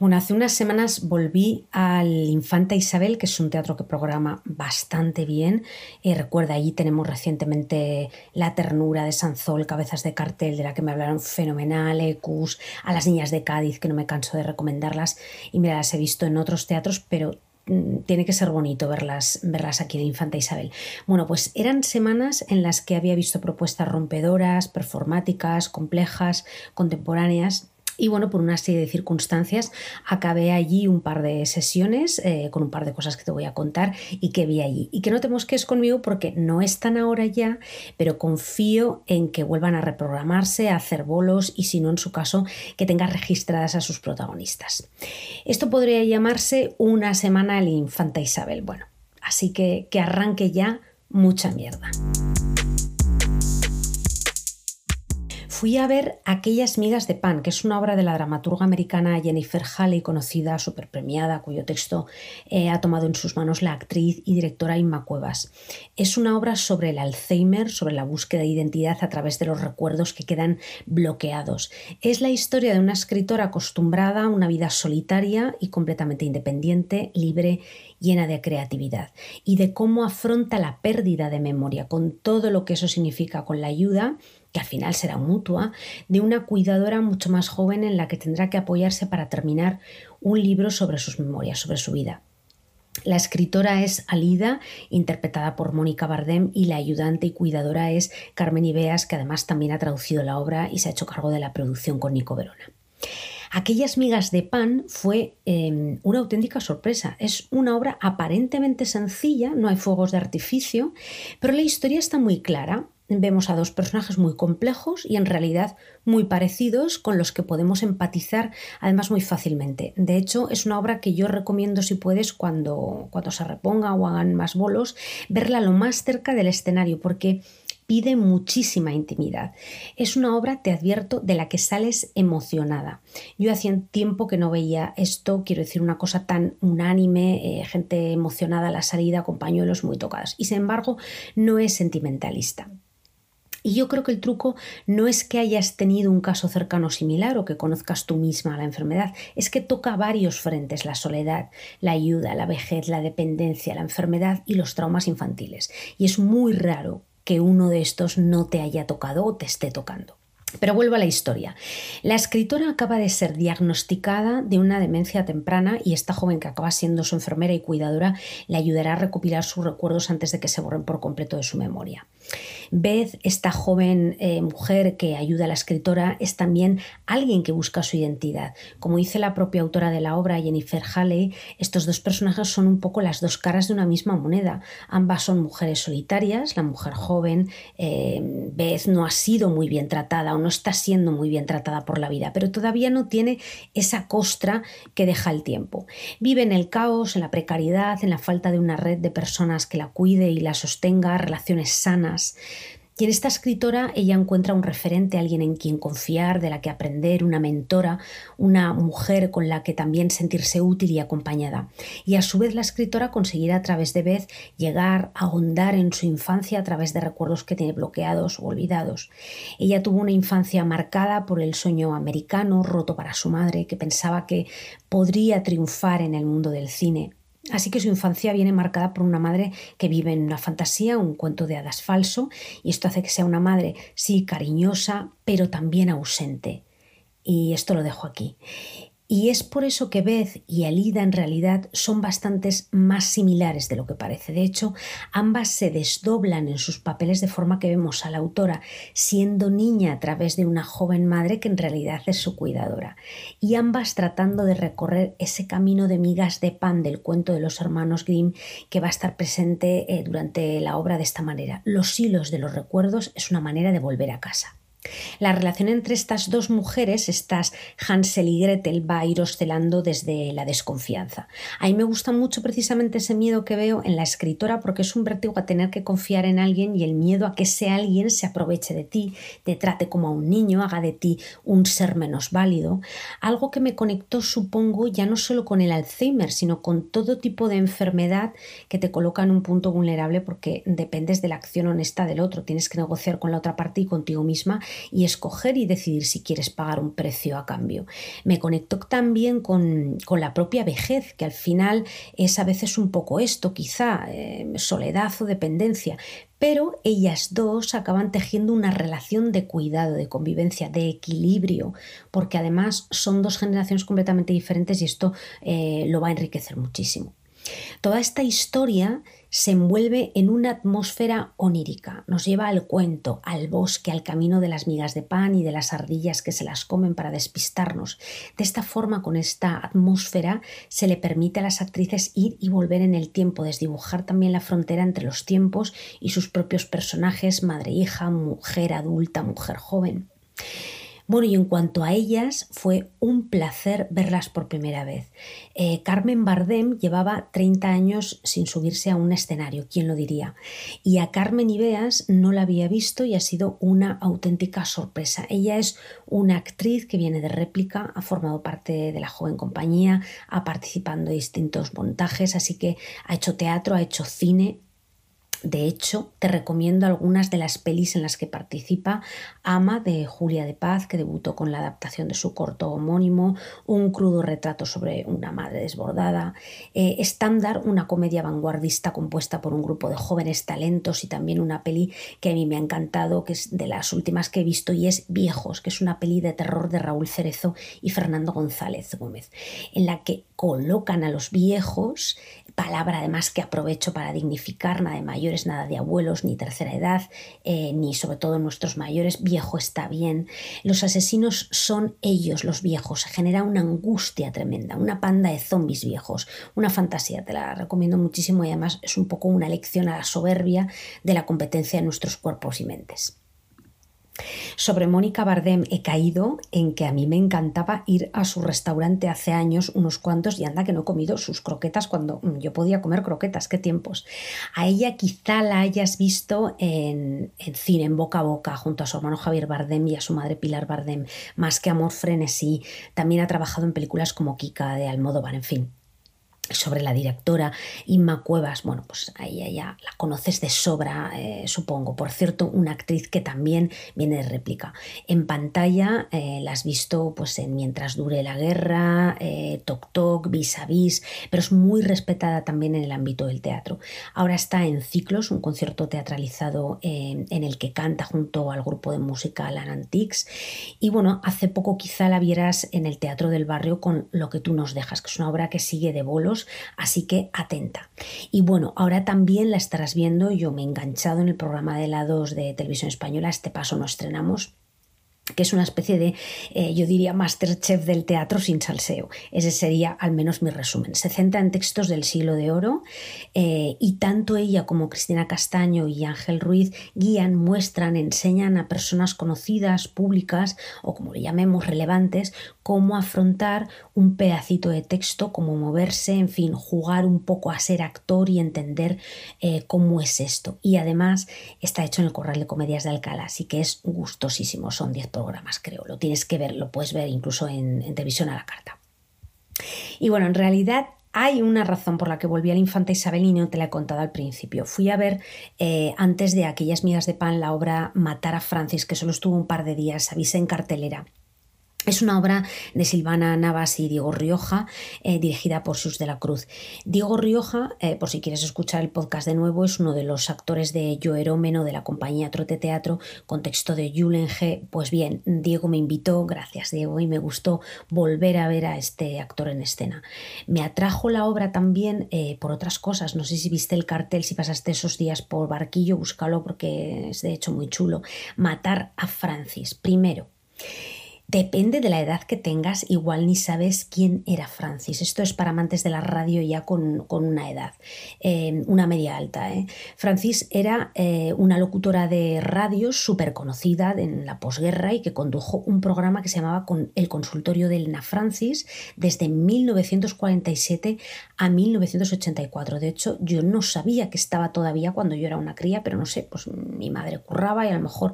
Bueno, hace unas semanas volví al Infanta Isabel, que es un teatro que programa bastante bien. Eh, recuerda, allí tenemos recientemente La Ternura de Sanzol, Cabezas de Cartel, de la que me hablaron fenomenal, Ecus, a las niñas de Cádiz, que no me canso de recomendarlas. Y mira, las he visto en otros teatros, pero mm, tiene que ser bonito verlas, verlas aquí en Infanta Isabel. Bueno, pues eran semanas en las que había visto propuestas rompedoras, performáticas, complejas, contemporáneas y bueno, por una serie de circunstancias acabé allí un par de sesiones eh, con un par de cosas que te voy a contar y que vi allí. Y que no te mosques conmigo porque no están ahora ya, pero confío en que vuelvan a reprogramarse, a hacer bolos y si no, en su caso, que tengas registradas a sus protagonistas. Esto podría llamarse una semana al Infanta Isabel. Bueno, así que que arranque ya mucha mierda. Fui a ver Aquellas migas de pan, que es una obra de la dramaturga americana Jennifer Halley, conocida, super premiada, cuyo texto eh, ha tomado en sus manos la actriz y directora Inma Cuevas. Es una obra sobre el Alzheimer, sobre la búsqueda de identidad a través de los recuerdos que quedan bloqueados. Es la historia de una escritora acostumbrada a una vida solitaria y completamente independiente, libre llena de creatividad y de cómo afronta la pérdida de memoria con todo lo que eso significa con la ayuda que al final será mutua, de una cuidadora mucho más joven en la que tendrá que apoyarse para terminar un libro sobre sus memorias, sobre su vida. La escritora es Alida, interpretada por Mónica Bardem, y la ayudante y cuidadora es Carmen Ibeas, que además también ha traducido la obra y se ha hecho cargo de la producción con Nico Verona. Aquellas migas de pan fue em, una auténtica sorpresa. Es una obra aparentemente sencilla, no hay fuegos de artificio, pero la historia está muy clara vemos a dos personajes muy complejos y en realidad muy parecidos con los que podemos empatizar además muy fácilmente. De hecho, es una obra que yo recomiendo si puedes cuando, cuando se reponga o hagan más bolos, verla lo más cerca del escenario porque pide muchísima intimidad. Es una obra, te advierto, de la que sales emocionada. Yo hacía tiempo que no veía esto, quiero decir, una cosa tan unánime, eh, gente emocionada a la salida con pañuelos muy tocados. Y sin embargo, no es sentimentalista. Y yo creo que el truco no es que hayas tenido un caso cercano similar o que conozcas tú misma la enfermedad, es que toca varios frentes, la soledad, la ayuda, la vejez, la dependencia, la enfermedad y los traumas infantiles. Y es muy raro que uno de estos no te haya tocado o te esté tocando. Pero vuelvo a la historia. La escritora acaba de ser diagnosticada de una demencia temprana y esta joven que acaba siendo su enfermera y cuidadora le ayudará a recopilar sus recuerdos antes de que se borren por completo de su memoria. Beth, esta joven eh, mujer que ayuda a la escritora, es también alguien que busca su identidad. Como dice la propia autora de la obra, Jennifer Halley, estos dos personajes son un poco las dos caras de una misma moneda. Ambas son mujeres solitarias, la mujer joven, eh, Beth no ha sido muy bien tratada no está siendo muy bien tratada por la vida, pero todavía no tiene esa costra que deja el tiempo. Vive en el caos, en la precariedad, en la falta de una red de personas que la cuide y la sostenga, relaciones sanas y en esta escritora ella encuentra un referente, alguien en quien confiar, de la que aprender, una mentora, una mujer con la que también sentirse útil y acompañada. Y a su vez la escritora conseguirá a través de Beth llegar a ahondar en su infancia a través de recuerdos que tiene bloqueados o olvidados. Ella tuvo una infancia marcada por el sueño americano, roto para su madre, que pensaba que podría triunfar en el mundo del cine Así que su infancia viene marcada por una madre que vive en una fantasía, un cuento de hadas falso, y esto hace que sea una madre, sí, cariñosa, pero también ausente. Y esto lo dejo aquí. Y es por eso que Beth y Alida en realidad son bastantes más similares de lo que parece. De hecho, ambas se desdoblan en sus papeles de forma que vemos a la autora siendo niña a través de una joven madre que en realidad es su cuidadora. Y ambas tratando de recorrer ese camino de migas de pan del cuento de los hermanos Grimm que va a estar presente eh, durante la obra de esta manera. Los hilos de los recuerdos es una manera de volver a casa. La relación entre estas dos mujeres, estas Hansel y Gretel, va a ir oscilando desde la desconfianza. A mí me gusta mucho precisamente ese miedo que veo en la escritora porque es un vértigo a tener que confiar en alguien y el miedo a que ese alguien se aproveche de ti, te trate como a un niño, haga de ti un ser menos válido. Algo que me conectó, supongo, ya no solo con el Alzheimer, sino con todo tipo de enfermedad que te coloca en un punto vulnerable porque dependes de la acción honesta del otro, tienes que negociar con la otra parte y contigo misma y escoger y decidir si quieres pagar un precio a cambio. Me conecto también con, la propia vejez, que al final es a veces un poco esto, quizá eh, soledad o dependencia, pero ellas dos acaban tejiendo una relación de cuidado, de convivencia, de equilibrio, porque además son dos generaciones completamente diferentes y esto eh, lo va a enriquecer muchísimo. Toda esta historia se envuelve en una atmósfera onírica, nos lleva al cuento, al bosque, al camino de las migas de pan y de las ardillas que se las comen para despistarnos. De esta forma, con esta atmósfera, se le permite a las actrices ir y volver en el tiempo, desdibujar también la frontera entre los tiempos y sus propios personajes, madre hija, mujer adulta, mujer joven. Bueno, y en cuanto a ellas, fue un placer verlas por primera vez. Eh, Carmen Bardem llevaba 30 años sin subirse a un escenario, ¿quién lo diría? Y a Carmen Ibeas no la había visto y ha sido una auténtica sorpresa. Ella es una actriz que viene de réplica, ha formado parte de la joven compañía, ha participado en distintos montajes, así que ha hecho teatro, ha hecho cine, de hecho, te recomiendo algunas de las pelis en las que participa. Ama de Julia de Paz, que debutó con la adaptación de su corto homónimo, un crudo retrato sobre una madre desbordada. Eh, Estándar, una comedia vanguardista compuesta por un grupo de jóvenes talentos y también una peli que a mí me ha encantado, que es de las últimas que he visto y es Viejos, que es una peli de terror de Raúl Cerezo y Fernando González Gómez, en la que colocan a los viejos palabra además que aprovecho para dignificar, nada de mayores, nada de abuelos, ni tercera edad, eh, ni sobre todo nuestros mayores, viejo está bien. Los asesinos son ellos, los viejos, se genera una angustia tremenda, una panda de zombies viejos, una fantasía, te la recomiendo muchísimo y además es un poco una lección a la soberbia de la competencia de nuestros cuerpos y mentes. Sobre Mónica Bardem he caído en que a mí me encantaba ir a su restaurante hace años, unos cuantos, y anda que no he comido sus croquetas cuando mm, yo podía comer croquetas, qué tiempos. A ella quizá la hayas visto en, en cine, en boca a boca, junto a su hermano Javier Bardem y a su madre Pilar Bardem, más que Amor Frenesí. También ha trabajado en películas como Kika de Almodóvar, en fin sobre la directora Inma Cuevas, bueno, pues ahí ya la conoces de sobra, eh, supongo. Por cierto, una actriz que también viene de réplica. En pantalla eh, la has visto pues en Mientras dure la guerra, eh, Toc Toc, Vis a Vis, pero es muy respetada también en el ámbito del teatro. Ahora está en Ciclos, un concierto teatralizado en el que canta junto al grupo de música Alan Antiques. Y bueno, hace poco quizá la vieras en el Teatro del Barrio con Lo que tú nos dejas, que es una obra que sigue de bolos así que atenta. Y bueno, ahora también la estarás viendo, yo me he enganchado en el programa de helados de televisión española, este paso no estrenamos que es una especie de, eh, yo diría, Masterchef del teatro sin salseo. Ese sería al menos mi resumen. Se centra en textos del siglo de oro eh, y tanto ella como Cristina Castaño y Ángel Ruiz guían, muestran, enseñan a personas conocidas, públicas o como le llamemos relevantes, cómo afrontar un pedacito de texto, cómo moverse, en fin, jugar un poco a ser actor y entender eh, cómo es esto. Y además está hecho en el Corral de Comedias de Alcalá, así que es gustosísimo. Son 10 programas, creo. Lo tienes que ver, lo puedes ver incluso en, televisión a la carta. Y bueno, en realidad hay una razón por la que volví a la infanta Isabel y no te la he contado al principio. Fui a ver eh, antes de aquellas migas de pan la obra Matar a Francis, que solo estuvo un par de días, avisé en cartelera. Es una obra de Silvana Navas y Diego Rioja, eh, dirigida por Sus de la Cruz. Diego Rioja, eh, por si quieres escuchar el podcast de nuevo, es uno de los actores de Yo Erómeno de la compañía Trote Teatro, con texto de Julen G. Pues bien, Diego me invitó, gracias Diego, y me gustó volver a ver a este actor en escena. Me atrajo la obra también eh, por otras cosas. No sé si viste el cartel, si pasaste esos días por Barquillo, búscalo porque es de hecho muy chulo. Matar a Francis. Primero. Depende de la edad que tengas, igual ni sabes quién era Francis. Esto es para amantes de la radio ya con, una edad, eh, una media alta. ¿eh? Francis era eh, una locutora de radio súper conocida en la posguerra y que condujo un programa que se llamaba El Consultorio de Elena Francis desde 1947 a 1984. De hecho, yo no sabía que estaba todavía cuando yo era una cría, pero no sé, pues mi madre curraba y a lo mejor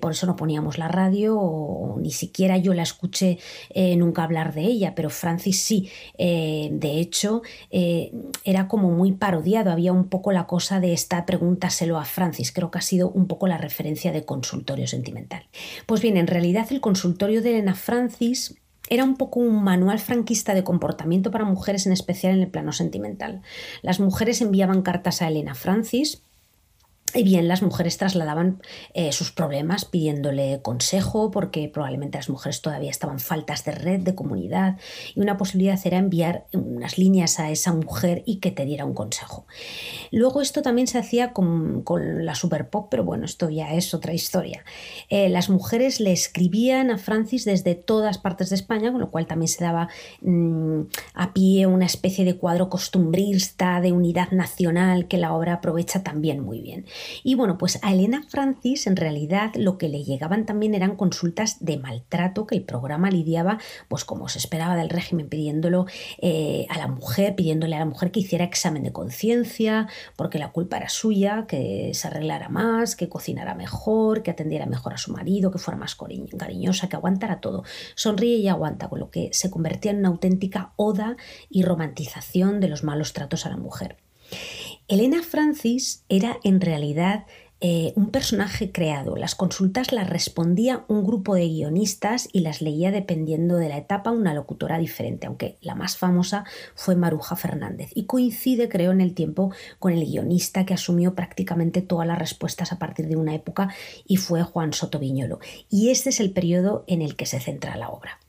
por eso no poníamos la radio o ni siquiera siquiera yo la escuché eh, nunca hablar de ella, pero Francis sí. Eh, de hecho, eh, era como muy parodiado, había un poco la cosa de esta pregúntaselo a Francis, creo que ha sido un poco la referencia de consultorio sentimental. Pues bien, en realidad el consultorio de Elena Francis era un poco un manual franquista de comportamiento para mujeres, en especial en el plano sentimental. Las mujeres enviaban cartas a Elena Francis y bien, las mujeres trasladaban eh, sus problemas pidiéndole consejo, porque probablemente las mujeres todavía estaban faltas de red, de comunidad, y una posibilidad era enviar unas líneas a esa mujer y que te diera un consejo. Luego esto también se hacía con, la super pop, pero bueno, esto ya es otra historia. Eh, las mujeres le escribían a Francis desde todas partes de España, con lo cual también se daba mm, a pie una especie de cuadro costumbrista, de unidad nacional, que la obra aprovecha también muy bien. Y bueno, pues a Elena Francis en realidad lo que le llegaban también eran consultas de maltrato que el programa lidiaba, pues como se esperaba del régimen, pidiéndolo eh, a la mujer, pidiéndole a la mujer que hiciera examen de conciencia, porque la culpa era suya, que se arreglara más, que cocinara mejor, que atendiera mejor a su marido, que fuera más cariñosa, que aguantara todo. Sonríe y aguanta, con lo que se convertía en una auténtica oda y romantización de los malos tratos a la mujer. Elena Francis era en realidad eh, un personaje creado. Las consultas las respondía un grupo de guionistas y las leía dependiendo de la etapa una locutora diferente, aunque la más famosa fue Maruja Fernández y coincide, creo, en el tiempo con el guionista que asumió prácticamente todas las respuestas a partir de una época y fue Juan Soto Viñolo. Y este es el periodo en el que se centra la obra.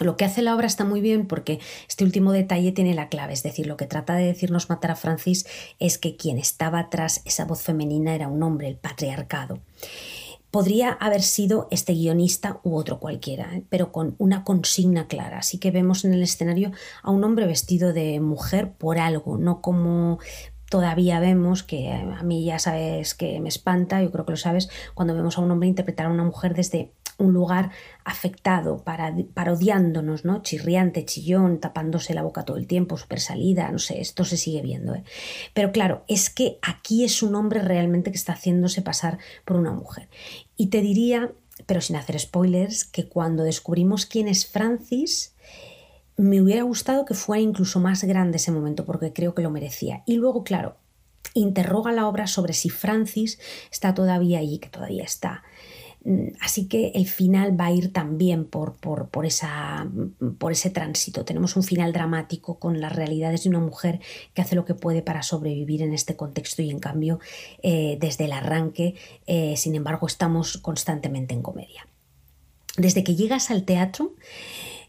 Lo que hace la obra está muy bien porque este último detalle tiene la clave, es decir, lo que trata de decirnos Matar a Francis es que quien estaba tras esa voz femenina era un hombre, el patriarcado. Podría haber sido este guionista u otro cualquiera, ¿eh? pero con una consigna clara. Así que vemos en el escenario a un hombre vestido de mujer por algo, no como todavía vemos, que a mí ya sabes que me espanta, yo creo que lo sabes, cuando vemos a un hombre interpretar a una mujer desde un lugar afectado, parodiándonos, ¿no? Chirriante, chillón, tapándose la boca todo el tiempo, súper salida, no sé, esto se sigue viendo. ¿eh? Pero claro, es que aquí es un hombre realmente que está haciéndose pasar por una mujer. Y te diría, pero sin hacer spoilers, que cuando descubrimos quién es Francis, me hubiera gustado que fuera incluso más grande ese momento, porque creo que lo merecía. Y luego, claro, interroga la obra sobre si Francis está todavía allí, que todavía está así que el final va a ir también por, por, esa, por, ese tránsito. Tenemos un final dramático con las realidades de una mujer que hace lo que puede para sobrevivir en este contexto y en cambio eh, desde el arranque, eh, sin embargo, estamos constantemente en comedia. Desde que llegas al teatro,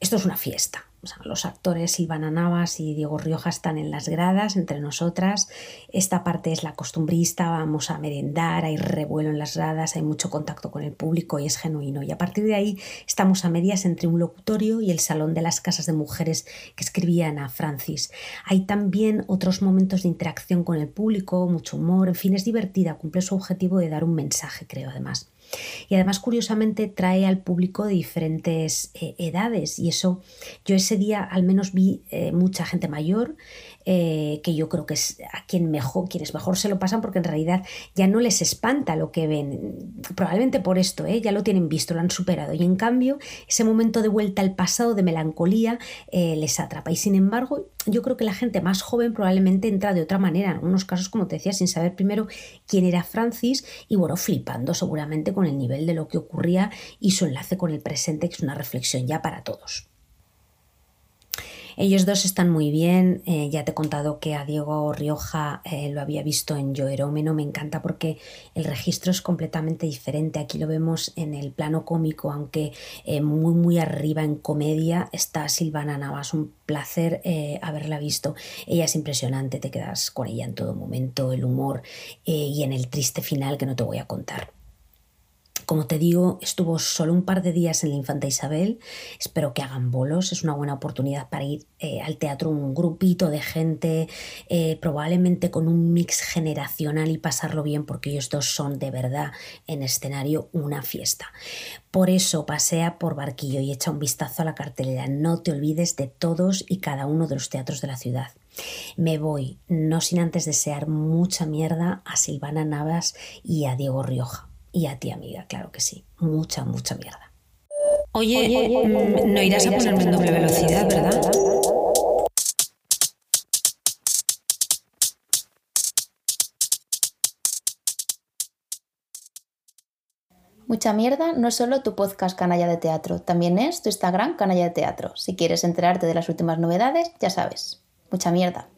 esto es una fiesta los actores Silvana Navas y Diego Rioja están en las gradas entre nosotras. Esta parte es la costumbrista, vamos a merendar, hay revuelo en las gradas, hay mucho contacto con el público y es genuino. Y a partir de ahí estamos a medias entre un locutorio y el salón de las casas de mujeres que escribían a Francis. Hay también otros momentos de interacción con el público, mucho humor, en fin, es divertida, cumple su objetivo de dar un mensaje, creo además. Y además, curiosamente, trae al público de diferentes eh, edades. Y eso, yo ese día al menos vi eh, mucha gente mayor, eh, que yo creo que es a quien mejor, quienes mejor se lo pasan, porque en realidad ya no les espanta lo que ven. Probablemente por esto, ya lo tienen visto, lo han superado. Y en cambio, ese momento de vuelta al pasado, de melancolía, les atrapa. Y sin embargo, yo creo que la gente más joven probablemente entra de otra manera, en algunos casos, como te decía, sin saber primero quién era Francis y bueno, flipando seguramente con el nivel de lo que ocurría y su enlace con el presente, que es una reflexión ya para todos. Ellos dos están muy bien. Eh, ya te he contado que a Diego Rioja eh, lo había visto en Yo Erómeno. Me encanta porque el registro es completamente diferente. Aquí lo vemos en el plano cómico, aunque eh, muy, muy arriba en comedia está Silvana Navas. Un placer haberla visto. Ella es impresionante, te quedas con ella en todo momento, el humor y en el triste final que no te voy a contar. Como te digo, estuvo solo un par de días en la Infanta Isabel. Espero que hagan bolos. Es una buena oportunidad para ir eh, al teatro un grupito de gente, eh, probablemente con un mix generacional y pasarlo bien, porque ellos dos son de verdad en escenario una fiesta. Por eso pasea por Barquillo y echa un vistazo a la cartelera. No te olvides de todos y cada uno de los teatros de la ciudad. Me voy, no sin antes desear mucha mierda a Silvana Navas y a Diego Rioja. Y a ti, amiga, claro que sí. Mucha, mucha mierda. Oye, mm, no irás a ponerme en doble velocidad, ¿verdad? Mucha mierda no es solo tu podcast Canalla de Teatro, también es tu Instagram Canalla de Teatro. Si quieres enterarte de las últimas novedades, ya sabes. Mucha mierda.